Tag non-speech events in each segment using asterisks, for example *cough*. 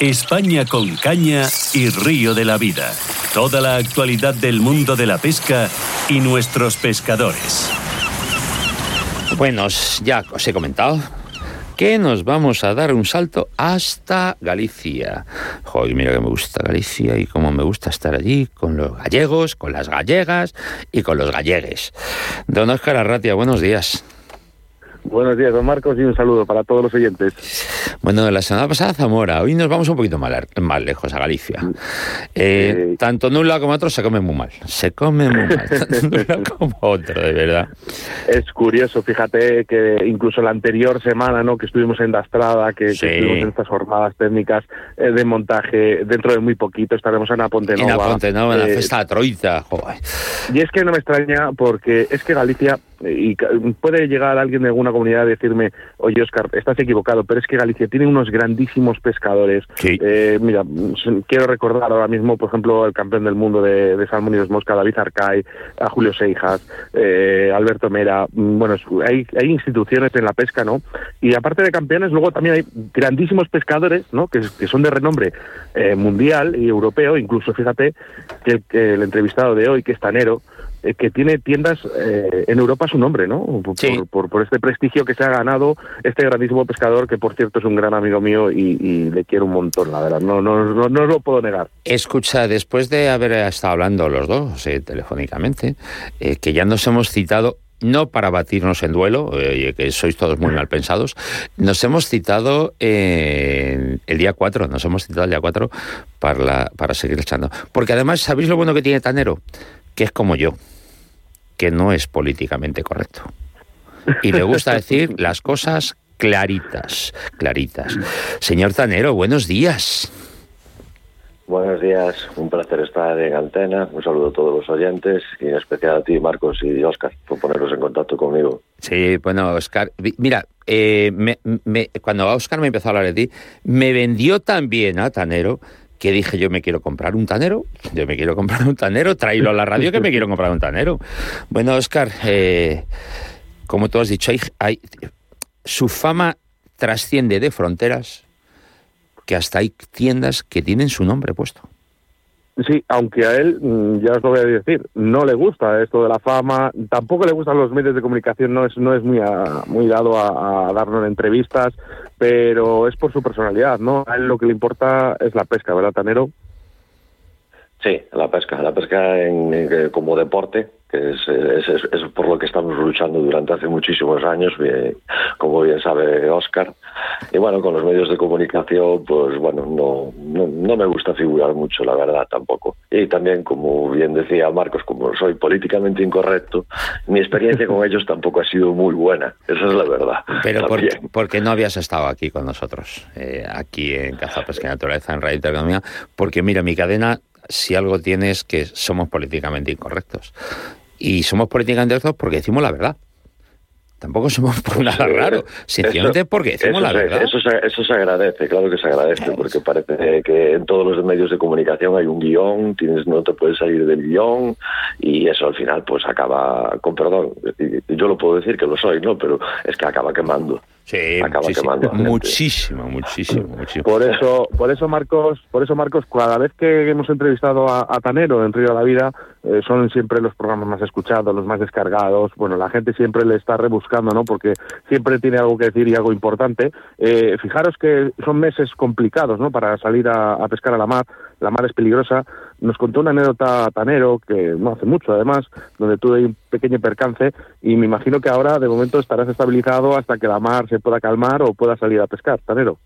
España con caña y río de la vida. Toda la actualidad del mundo de la pesca y nuestros pescadores. Bueno, ya os he comentado que nos vamos a dar un salto hasta Galicia. Joder, mira que me gusta Galicia y cómo me gusta estar allí con los gallegos, con las gallegas y con los gallegues. Don Oscar Arratia, buenos días. Buenos días, don Marcos, y un saludo para todos los oyentes. Bueno, la semana pasada Zamora, hoy nos vamos un poquito más, más lejos, a Galicia. Eh, tanto en un lado como otro se come muy mal. Se come muy mal, *laughs* tanto un lado como otro, de verdad. Es curioso, fíjate que incluso la anterior semana, ¿no? que estuvimos en Dastrada, que, que estuvimos en estas jornadas técnicas eh, de montaje, dentro de muy poquito estaremos en Aponte Nova. En Aponte Nova, en la fiesta de Troita, joder. Y es que no me extraña porque es que Galicia y puede llegar alguien de alguna comunidad a decirme, oye Oscar, estás equivocado, pero es que Galicia tiene unos grandísimos pescadores. Eh, mira, quiero recordar ahora mismo, por ejemplo, el campeón del mundo de, de Salmón y de Mosca, David Arcay, a Julio Seijas, eh, Alberto Mera. Mm, bueno, hay, hay instituciones en la pesca, ¿no? Y aparte de campeones, luego también hay grandísimos pescadores, ¿no? Que, son de renombre eh, mundial y europeo, incluso fíjate que el entrevistado de hoy, que es Tanero, que tiene tiendas eh, en Europa su nombre, ¿no? Por, por, este prestigio que se ha ganado este grandísimo pescador, que por cierto es un gran amigo mío y, le quiero un montón, la verdad, no, no, no, no, lo puedo negar. Escucha, después de haber estado hablando los dos eh, telefónicamente, que ya nos hemos citado no para batirnos en duelo, que sois todos muy mal pensados, nos hemos citado el día 4, nos hemos citado el día 4 para, para seguir echando. Porque además, ¿sabéis lo bueno que tiene Tanero? Que es como yo que no es políticamente correcto. Y le gusta *laughs* decir las cosas claritas, claritas. Señor Tanero, buenos días. Buenos días, un placer estar en antena. Un saludo a todos los oyentes y en especial a ti, Marcos y Oscar, por ponerlos en contacto conmigo. Sí, bueno, Oscar, mira, eh, cuando Oscar me empezó a hablar de ti, me vendió también a Tanero que dije yo me quiero comprar un tanero, yo me quiero comprar un tanero, tráelo a la radio que me quiero comprar un tanero. Bueno, Oscar, eh, como tú has dicho, hay, su fama trasciende de fronteras, que hasta hay tiendas que tienen su nombre puesto. Sí, aunque a él, mm, ya os lo voy a decir, no le gusta esto de la fama, tampoco le gustan los medios de comunicación, no es, no es muy, muy dado a, darnos entrevistas, pero es por su personalidad, ¿no? A él lo que le importa es la pesca, ¿verdad, Tanero? Sí, la pesca, la pesca en, como deporte, que es, es, por lo que estamos luchando durante hace muchísimos años, como bien sabe Oscar. Y bueno, con los medios de comunicación, pues bueno, no, no, me gusta figurar mucho, la verdad, tampoco. Y también, como bien decía Marcos, como soy políticamente incorrecto, mi experiencia con ellos tampoco ha sido muy buena, esa es la verdad. Pero por, porque no habías estado aquí con nosotros, eh, aquí en Caza Pesca y Naturaleza, en Radio Economía, porque mira, mi cadena si algo tiene es que somos políticamente incorrectos. Y somos políticamente incorrectos porque decimos la verdad. Tampoco somos por nada raro, sencillamente porque decimos la verdad. Eso se, eso se agradece, claro que se agradece, porque parece que en todos los medios de comunicación hay un guion, tienes no te puedes salir del guion y eso al final pues acaba, con perdón, yo lo puedo decir que lo soy, ¿no? Pero es que acaba quemando. Sí, muchísimo, muchísimo, muchísimo, muchísimo, Por eso, por eso Marcos, por eso Marcos, cada vez que hemos entrevistado a, Tanero en Río de la Vida, eh, son siempre los programas más escuchados, los más descargados. Bueno, la gente siempre le está rebuscando, ¿no? Porque siempre tiene algo que decir y algo importante. Eh, fijaros que son meses complicados, ¿no? Para salir a, a pescar a la mar. La mar es peligrosa. Nos contó una anécdota Tanero, que no hace mucho además, donde tuve un pequeño percance y me imagino que ahora de momento estarás estabilizado hasta que la mar se pueda calmar o pueda salir a pescar, Tanero.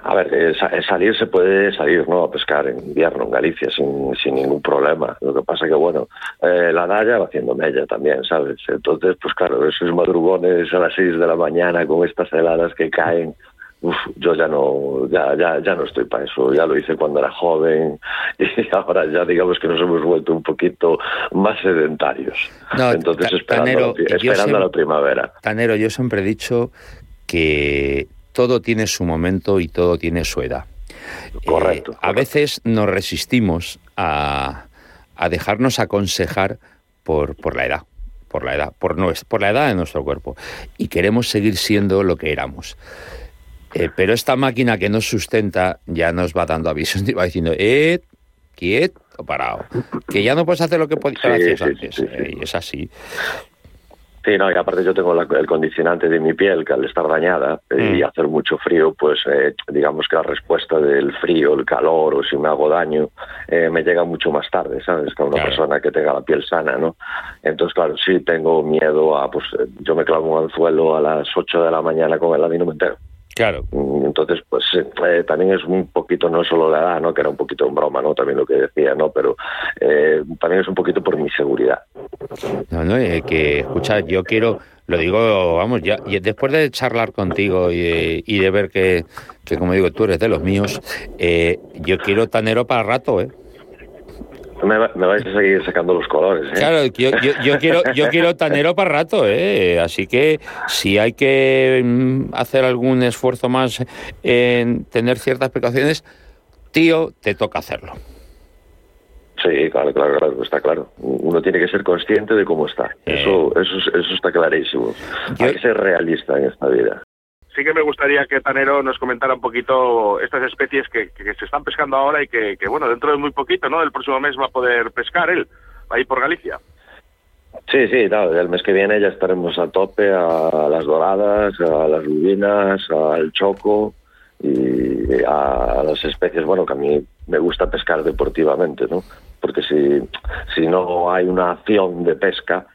A ver, eh, salir se puede salir, ¿no? A pescar en invierno en Galicia sin, sin ningún problema. Lo que pasa que, bueno, eh, la Daya va haciendo mella también, ¿sabes? Entonces, pues claro, esos madrugones a las 6 de la mañana con estas heladas que caen, uf, yo ya no, ya, ya, ya no estoy para eso. Ya lo hice cuando era joven *laughs* y ahora ya digamos que nos hemos vuelto un poquito más sedentarios. Entonces, esperando, esperando a la primavera. Tanero, yo siempre he dicho que todo tiene su momento y todo tiene su edad. Correcto. Eh, a veces nos resistimos a, a dejarnos aconsejar por, por la edad por la edad, por, por la edad de nuestro cuerpo. Y queremos seguir siendo lo que éramos. Eh, pero esta máquina que nos sustenta ya nos va dando avisos *laughs* y va diciendo, eh, quieto, parado, que ya no puedes hacer lo que podías hacer antes. Eh, y es así. Sí, no, y aparte yo tengo el condicionante de mi piel que al estar dañada eh, y mm. hacer mucho frío, pues eh, digamos que la respuesta del frío, el calor o si me hago daño, eh, me llega mucho más tarde, ¿sabes? Que a una persona que tenga la piel sana, ¿no? Entonces, claro, sí tengo miedo a, pues yo me clavo un anzuelo a las 8 de la mañana con el me entero. Claro. Mm, entonces, pues eh, también es un poquito, no solo la edad, ¿no? Que era un poquito en broma, ¿no? También lo que decía, ¿no? Pero eh, también es un poquito por mi seguridad. No, no, eh, que, escucha, yo quiero, lo digo, vamos, ya, y después de charlar contigo y, y de ver que, que, como digo, tú eres de los míos, yo quiero tanero para rato, ¿eh? Me, vais a seguir sacando los colores. ¿eh? Claro, yo, quiero, yo *laughs* quiero tanero para rato, ¿eh? así que si hay que mm, hacer algún esfuerzo más en tener ciertas precauciones, tío, te toca hacerlo. Sí, claro, claro, claro, está claro. Uno tiene que ser consciente de cómo está. Eh. Eso, eso, eso está clarísimo. Hay que ser realista en esta vida sí que me gustaría que Tanero nos comentara un poquito estas especies que, se están pescando ahora y que, bueno, dentro de muy poquito, ¿no? El próximo mes va a poder pescar él, ahí por Galicia. Sí, sí, claro, el mes que viene ya estaremos a tope a las doradas, a las lubinas, al choco y a las especies, bueno, que a mí me gusta pescar deportivamente, ¿no? Porque si, si no hay una acción de pesca,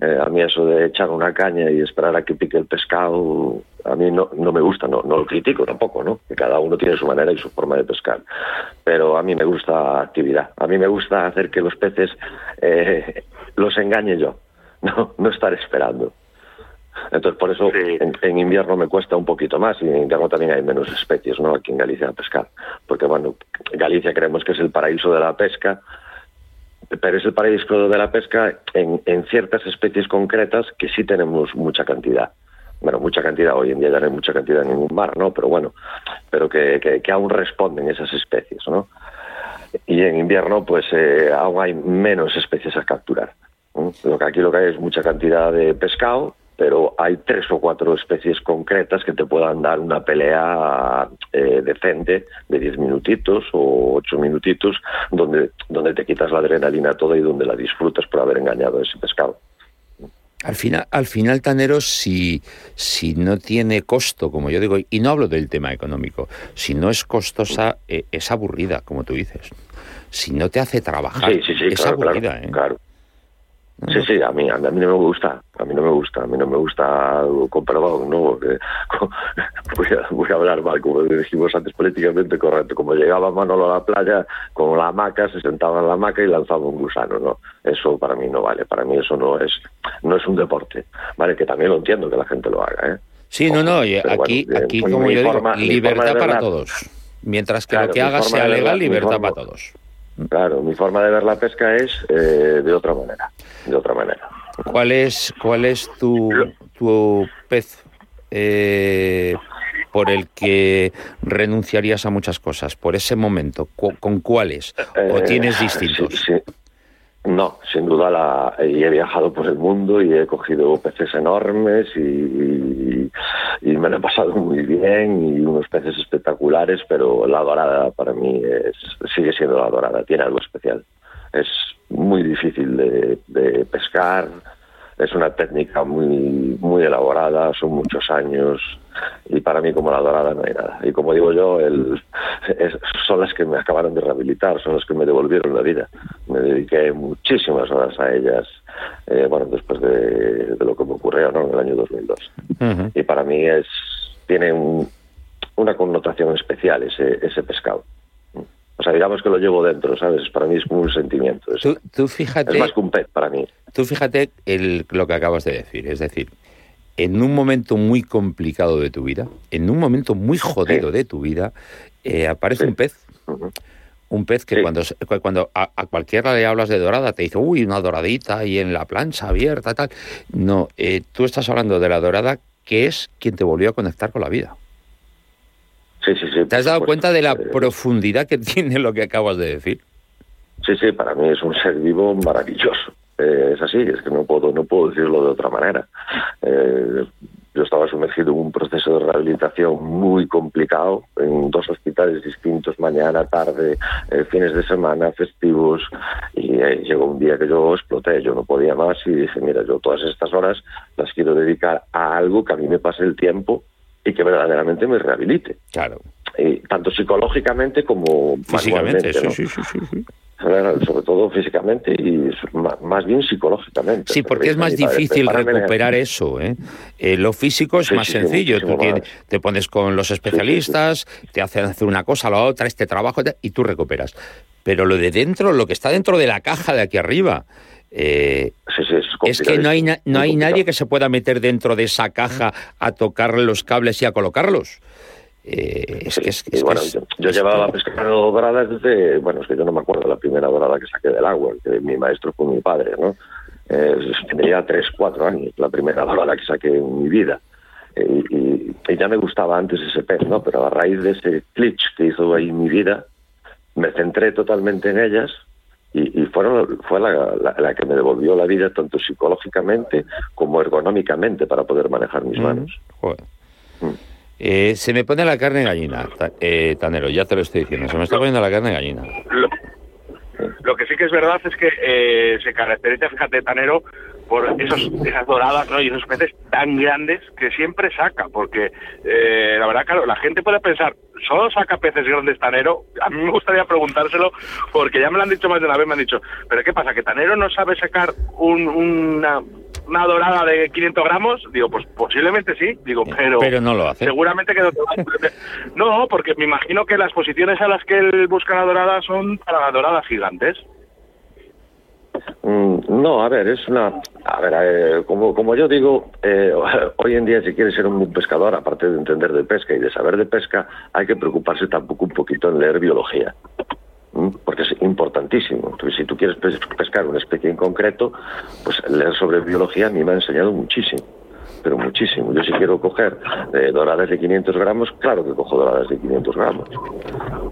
eh, a mí eso de echar una caña y esperar a que pique el pescado, a mí no, no me gusta, no, no lo critico tampoco, ¿no? Que cada uno tiene su manera y su forma de pescar. Pero a mí me gusta actividad. A mí me gusta hacer que los peces eh, los engañe yo, *laughs* no, no estar esperando. Entonces, por eso en, invierno me cuesta un poquito más y en invierno también hay menos especies, ¿no? Aquí en Galicia a pescar. Porque, bueno, Galicia creemos que es el paraíso de la pesca, pero es el paraíso de la pesca en, ciertas especies concretas que sí tenemos mucha cantidad bueno, mucha cantidad, hoy en día ya no hay mucha cantidad en ningún mar, ¿no? Pero bueno, pero que, que, aún responden esas especies, ¿no? Y en invierno, pues eh, aún hay menos especies a capturar. Lo que aquí lo que hay es mucha cantidad de pescado, pero hay tres o cuatro especies concretas que te puedan dar una pelea eh, decente de diez minutitos o ocho minutitos, donde, donde te quitas la adrenalina toda y donde la disfrutas por haber engañado a ese pescado. Al final, al final, Tanero, si, si no tiene costo, como yo digo, y no hablo del tema económico, si no es costosa, eh, es aburrida, como tú dices. Si no te hace trabajar, es aburrida. ¿eh? claro. Sí, sí, a mí, a mí no me gusta, a mí no me gusta, a mí no me gusta perdón, ¿no? *laughs* voy, a, voy a hablar mal, como dijimos antes, políticamente correcto. Como llegaba Manolo a la playa con la hamaca, se sentaba en la hamaca y lanzaba un gusano, ¿no? Eso para mí no vale, para mí eso no es, no es un deporte, ¿vale? Que también lo entiendo que la gente lo haga, ¿eh? Sí, no, no, aquí, aquí como yo digo, libertad para todos. Mientras que lo que haga sea legal, libertad para todos. Claro, mi forma de ver la pesca es eh, de otra manera, de otra manera. ¿Cuál es, cuál es tu, tu pez eh, por el que renunciarías a muchas cosas? Por ese momento, ¿con cuáles? ¿O eh, tienes distintos? No, sin duda la, he viajado por el mundo y he cogido peces enormes y, me lo he pasado muy bien y unos peces espectaculares, pero la dorada para mí es, sigue siendo la dorada, tiene algo especial. Es muy difícil de pescar, es una técnica muy, muy elaborada, son muchos años y para mí como la dorada no hay nada. Y como digo yo, el, son las que me acabaron de rehabilitar, son las que me devolvieron la vida. Me dediqué muchísimas horas a ellas, eh, bueno, después de, lo que me ocurrió ¿no? en el año 2002. Y para mí es tiene una connotación especial ese, ese pescado. O sea, digamos que lo llevo dentro, ¿sabes? Para mí es como un sentimiento. Tú, fíjate, es más que un pet para mí. Tú fíjate el, lo que acabas de decir. Es decir, en un momento muy complicado de tu vida, en un momento muy jodido de tu vida, eh, aparece un pez. Un pez que cuando, cuando a, cualquiera le hablas de dorada te dice, uy, una doradita y en la plancha abierta, tal. No, eh, tú estás hablando de la dorada que es quien te volvió a conectar con la vida. Sí, sí, sí. ¿Te has dado cuenta de la profundidad que *laughs* tiene lo que acabas de decir? Sí, sí, para mí es un ser vivo maravilloso. Eh, es así, es que no puedo, no puedo decirlo de otra manera. Eh, yo estaba sumergido en un proceso de rehabilitación muy complicado, en dos hospitales distintos, mañana, tarde, eh, fines de semana, festivos, y eh, llegó un día que yo exploté, yo no podía más y dije, mira, yo todas estas horas las quiero dedicar a algo que a mí me pase el tiempo y que verdaderamente me rehabilite. Claro. tanto psicológicamente como físicamente, sí, sí, sí, sí sobre todo físicamente y más bien psicológicamente. Sí, porque es más difícil recuperar eso. ¿eh? ¿eh? lo físico es más sencillo. Tú te pones con los especialistas, te hacen hacer una cosa, la otra, este trabajo, y tú recuperas. Pero lo de dentro, lo que está dentro de la caja de aquí arriba, eh, es, que no hay, no hay nadie que se pueda meter dentro de esa caja a tocar los cables y a colocarlos. Eh, es, es, bueno, yo, llevaba pescando doradas desde, bueno, es que yo no me acuerdo la primera dorada que saqué del agua, que mi maestro fue mi padre, ¿no? Eh, tenía tres, cuatro años, la primera *laughs* dorada que saqué en mi vida. Eh, y, ya me gustaba antes ese pez, ¿no? Pero a raíz de ese glitch que hizo ahí mi vida, me centré totalmente en ellas y, fueron, fue la, que me devolvió la vida tanto psicológicamente como ergonómicamente para poder manejar mis mm, manos. Mm. Eh, se me pone la carne gallina, eh, Tanero, ya te lo estoy diciendo, se me está poniendo la carne gallina. Lo, que sí que es verdad es que eh, se caracteriza, fíjate, Tanero, por esos, esas doradas ¿no? y esos peces tan grandes que siempre saca, porque eh, la verdad, claro, la gente puede pensar, ¿solo saca peces grandes Tanero? A mí me gustaría preguntárselo, porque ya me lo han dicho más de una vez, me han dicho, ¿pero qué pasa? ¿Que Tanero no sabe sacar un, una, una dorada de 500 gramos? Digo, pues posiblemente sí, digo, pero... Pero no lo hace. Seguramente que no No, porque me imagino que las posiciones a las que él busca la dorada son para doradas gigantes. Mm, no, a ver, es una... A ver, eh, como, como yo digo, eh, *laughs* hoy en día si quieres ser un buen pescador, aparte de entender de pesca y de saber de pesca, hay que preocuparse tampoco un poquito en leer biología porque es importantísimo. Si tú quieres pescar una especie en concreto, pues leer sobre biología a mí me ha enseñado muchísimo, pero muchísimo. Yo si quiero coger eh, doradas de 500 gramos, claro que cojo doradas de 500 gramos,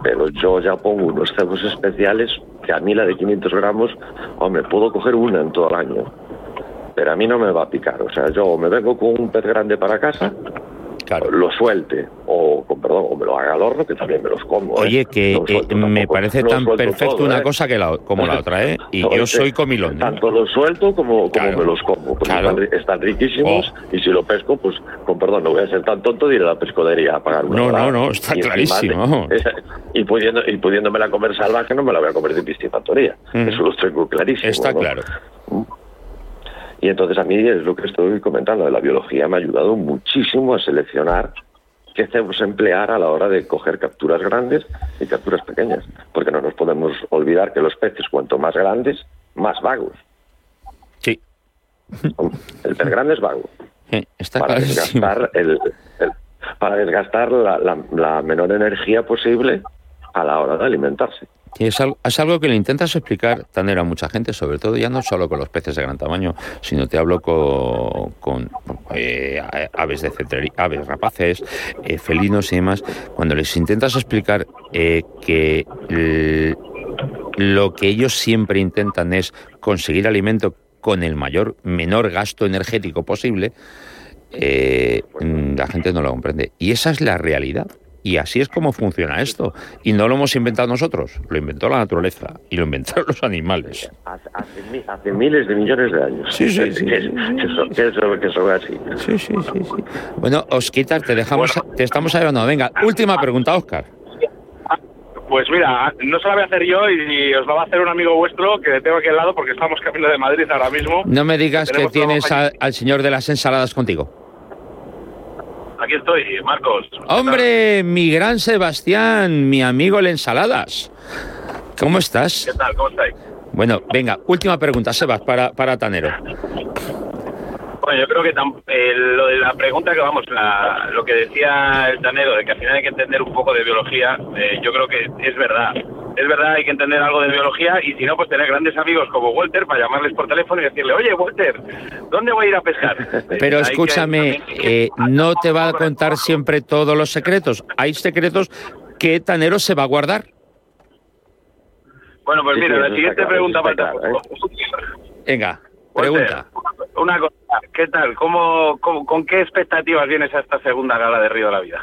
pero yo ya pongo unos cebos especiales que a mí la de 500 gramos, hombre, puedo coger una en todo el año, pero a mí no me va a picar. O sea, yo me vengo con un pez grande para casa lo suelte o, perdón, o me lo haga al horno, que también me los como. ¿eh? Oye, que eh, me parece tan perfecto una ¿eh? cosa que la, como la otra, ¿eh? Y yo soy comilón. Tanto lo suelto como, como me los como, porque están, riquísimos oh. y si lo pesco, pues con perdón, no voy a ser tan tonto de ir a la pescadería a pagar una No, no, no, está clarísimo. *laughs* y, pudiendo, y pudiéndomela comer salvaje, no me la voy a comer de piscifactoría. Mm. Eso lo tengo clarísimo. Está claro. Y entonces a mí es lo que estoy comentando, la biología me ha ayudado muchísimo a seleccionar qué hacemos emplear a la hora de coger capturas grandes y capturas pequeñas, porque no nos podemos olvidar que los peces cuanto más grandes, más vagos. Sí. El pez grande es vago. está para desgastar, el, para desgastar la menor energía posible a la hora de alimentarse. Es algo, que le intentas explicar, Tanera, a mucha gente, sobre todo ya no solo con los peces de gran tamaño, sino te hablo con, eh, aves de cetrería, aves rapaces, eh, felinos y demás. Cuando les intentas explicar eh, que lo que ellos siempre intentan es conseguir alimento con el mayor menor gasto energético posible, la gente no lo comprende. Y esa es la realidad. Y así es como funciona esto. Y no lo hemos inventado nosotros, lo inventó la naturaleza y lo inventaron los animales. Hace, miles de millones de años. Sí, sí, sí. *laughs* Que, eso, así. Sí, sí, sí, sí. Bueno, Osquitar, te dejamos, te estamos ayudando. Venga, última pregunta, Oscar. Pues mira, no se la voy a hacer yo y os la va a hacer un amigo vuestro que tengo aquí al lado porque estamos camino de Madrid ahora mismo. No me digas que tienes al señor de las ensaladas contigo aquí estoy, Marcos. Hombre, mi gran Sebastián, mi amigo el ensaladas. ¿Cómo estás? ¿Qué tal? ¿Cómo estáis? Bueno, venga, última pregunta, Sebas, para, para Tanero. Bueno, yo creo que eh, lo de la pregunta que vamos, lo que decía el Tanero, de que al final hay que entender un poco de biología, eh, yo creo que es verdad es verdad, hay que entender algo de biología y si no, pues tener grandes amigos como Walter para llamarles por teléfono y decirle, oye, Walter, ¿dónde voy a ir a pescar? *laughs* Pero escúchame, eh, no te va a contar siempre todos los secretos. Hay secretos que Tanero se va a guardar. Bueno, pues mira, la siguiente pregunta para Venga. Pregunta. Una cosa, ¿qué tal? ¿Cómo, con qué expectativas vienes a esta segunda gala de Río de la Vida?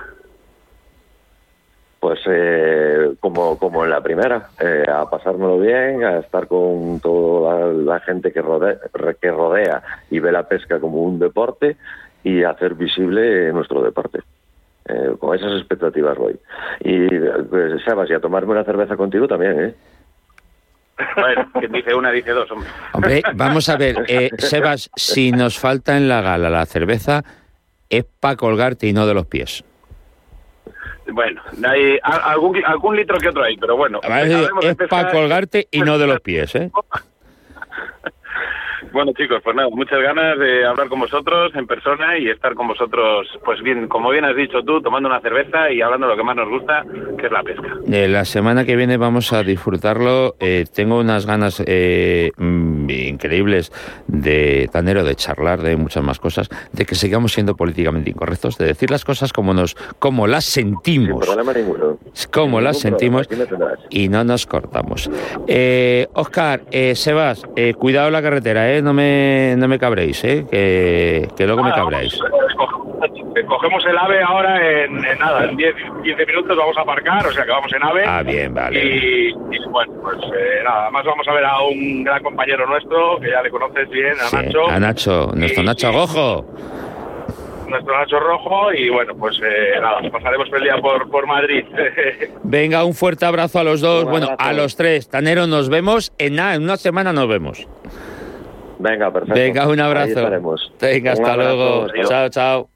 Pues eh, como, como en la primera, eh, a pasármelo bien, a estar con toda la, gente que rodea, que rodea y ve la pesca como un deporte y hacer visible nuestro deporte. Eh, con esas expectativas voy. Y, pues, Sebas, y a tomarme una cerveza contigo también, ¿eh? Bueno, quien dice una dice dos, hombre. Hombre, vamos a ver, eh, Sebas, si nos falta en la gala la cerveza, es para colgarte y no de los pies. Bueno, hay algún, algún litro que otro hay, pero bueno. Es para colgarte y no de los pies, ¿eh? *laughs* Bueno, chicos, pues nada, muchas ganas de hablar con vosotros en persona y estar con vosotros, pues bien, como bien has dicho tú, tomando una cerveza y hablando de lo que más nos gusta, que es la pesca. Eh, la semana que viene vamos a disfrutarlo. Eh, tengo unas ganas eh, mm, increíbles de Tanero, de charlar de muchas más cosas, de que sigamos siendo políticamente incorrectos, de decir las cosas como nos, como las sentimos, como las sentimos y no nos cortamos. Oscar, Sebas, cuidado la carretera, ¿eh? No me, no me cabréis, ¿eh? que, que luego me cabréis. Cogemos el AVE ahora en, nada, en 10, 15 minutos vamos a aparcar, o sea que vamos en AVE. Ah, bien, vale. Y, bueno, pues eh, nada, además vamos a ver a un gran compañero nuestro, que ya le conoces bien, a Nacho. A Nacho, nuestro Nacho Rojo nuestro Nacho Rojo y bueno, pues eh, nada, pasaremos el día por, por Madrid. *laughs* Venga, un fuerte abrazo a los dos, bueno, a los tres. Tanero, nos vemos en nada, en una semana nos vemos. Venga, perfecto. Venga, un abrazo. Venga, hasta luego. Chao, chao.